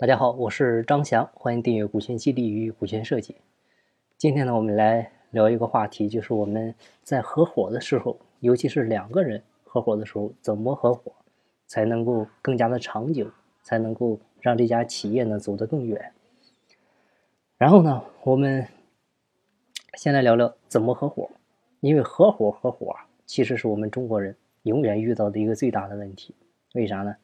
大家好，我是张翔，欢迎订阅股权激励与股权设计。今天呢，我们来聊一个话题，就是我们在合伙的时候，尤其是两个人合伙的时候，怎么合伙才能够更加的长久，才能够让这家企业呢走得更远。然后呢，我们先来聊聊怎么合伙，因为合伙合伙其实是我们中国人永远遇到的一个最大的问题。为啥呢？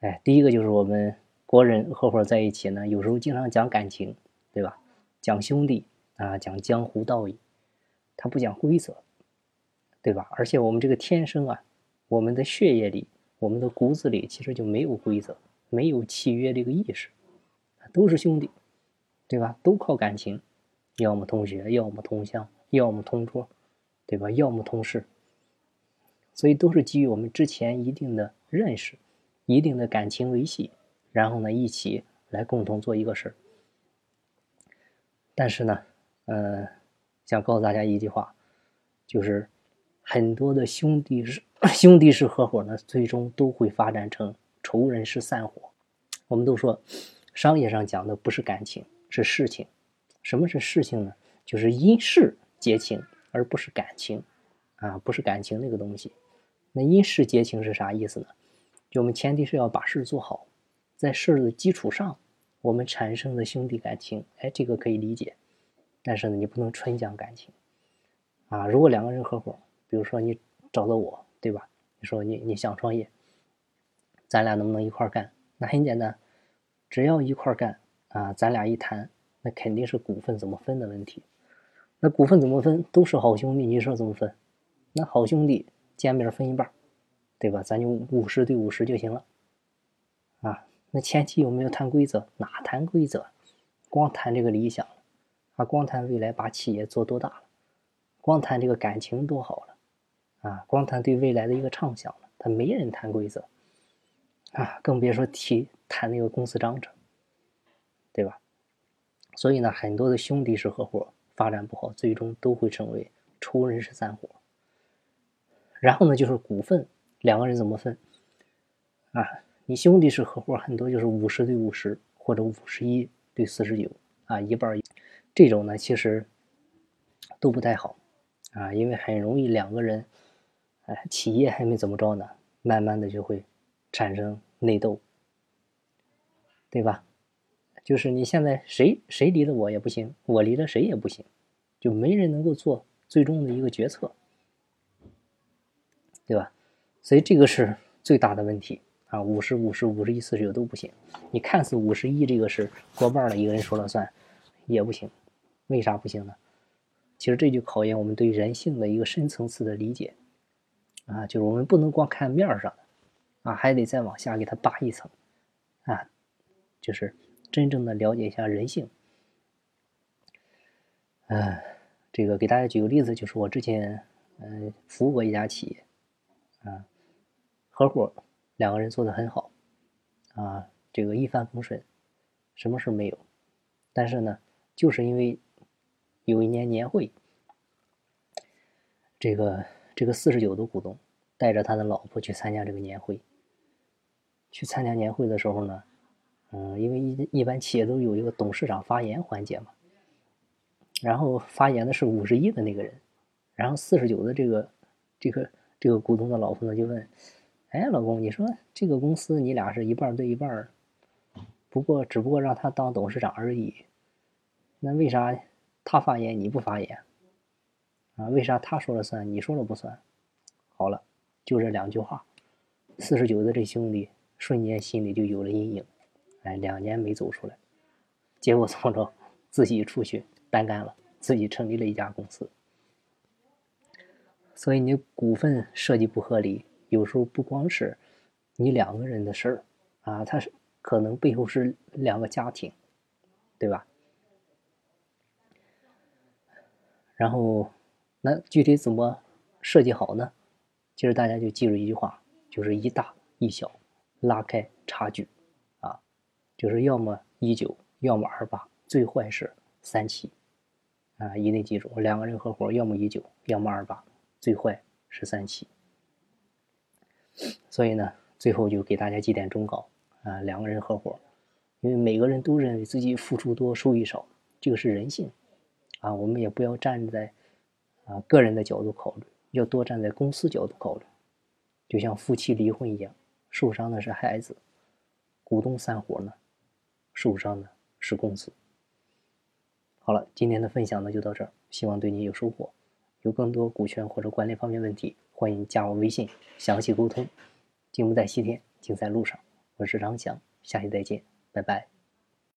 哎，第一个就是我们。国人合伙在一起呢，有时候经常讲感情，对吧？讲兄弟啊，讲江湖道义，他不讲规则，对吧？而且我们这个天生啊，我们的血液里，我们的骨子里其实就没有规则，没有契约这个意识，都是兄弟，对吧？都靠感情，要么同学，要么同乡，要么同桌，对吧？要么同事，所以都是基于我们之前一定的认识，一定的感情维系。然后呢，一起来共同做一个事儿。但是呢，呃，想告诉大家一句话，就是很多的兄弟是 兄弟是合伙呢，最终都会发展成仇人是散伙。我们都说，商业上讲的不是感情，是事情。什么是事情呢？就是因事结情，而不是感情啊，不是感情那个东西。那因事结情是啥意思呢？就我们前提是要把事做好。在事儿的基础上，我们产生的兄弟感情，哎，这个可以理解。但是呢，你不能纯讲感情啊。如果两个人合伙，比如说你找到我，对吧？你说你你想创业，咱俩能不能一块干？那很简单，只要一块干啊，咱俩一谈，那肯定是股份怎么分的问题。那股份怎么分？都是好兄弟，你说怎么分？那好兄弟见面分一半，对吧？咱就五十对五十就行了啊。那前期有没有谈规则？哪谈规则？光谈这个理想了，啊，光谈未来把企业做多大了，光谈这个感情多好了，啊，光谈对未来的一个畅想了。他没人谈规则，啊，更别说提谈那个公司章程，对吧？所以呢，很多的兄弟式合伙发展不好，最终都会成为仇人式散伙。然后呢，就是股份，两个人怎么分？啊？你兄弟是合伙，很多就是五十对五十，或者五十一对四十九啊，一半一，这种呢其实都不太好啊，因为很容易两个人，哎，企业还没怎么着呢，慢慢的就会产生内斗，对吧？就是你现在谁谁离了我也不行，我离了谁也不行，就没人能够做最终的一个决策，对吧？所以这个是最大的问题。啊，五十五十五十一四十九都不行。你看似五十一这个是过半了，一个人说了算，也不行。为啥不行呢？其实这就考验我们对人性的一个深层次的理解。啊，就是我们不能光看面上，啊，还得再往下给他扒一层。啊，就是真正的了解一下人性。嗯，这个给大家举个例子，就是我之前嗯服务过一家企业，啊，合伙。两个人做的很好，啊，这个一帆风顺，什么事没有。但是呢，就是因为有一年年会，这个这个四十九的股东带着他的老婆去参加这个年会。去参加年会的时候呢，嗯，因为一一般企业都有一个董事长发言环节嘛，然后发言的是五十一的那个人，然后四十九的这个这个这个股东的老婆呢就问。哎，老公，你说这个公司你俩是一半对一半不过只不过让他当董事长而已。那为啥他发言你不发言？啊，为啥他说了算你说了不算？好了，就这两句话，四十九的这兄弟瞬间心里就有了阴影。哎，两年没走出来，结果怎么着？自己出去单干了，自己成立了一家公司。所以你股份设计不合理。有时候不光是你两个人的事儿啊，他是可能背后是两个家庭，对吧？然后那具体怎么设计好呢？其实大家就记住一句话，就是一大一小，拉开差距啊，就是要么一九，要么二八，最坏是三七啊，一定记住，两个人合伙要么一九，要么二八，最坏是三七。所以呢，最后就给大家几点忠告啊，两个人合伙，因为每个人都认为自己付出多收益少，这个是人性啊。我们也不要站在啊个人的角度考虑，要多站在公司角度考虑。就像夫妻离婚一样，受伤的是孩子，股东散伙呢，受伤的是公司。好了，今天的分享呢就到这儿，希望对你有收获。有更多股权或者管理方面问题，欢迎加我微信详细沟通。进步在西天，精在路上。我是张翔，下期再见，拜拜。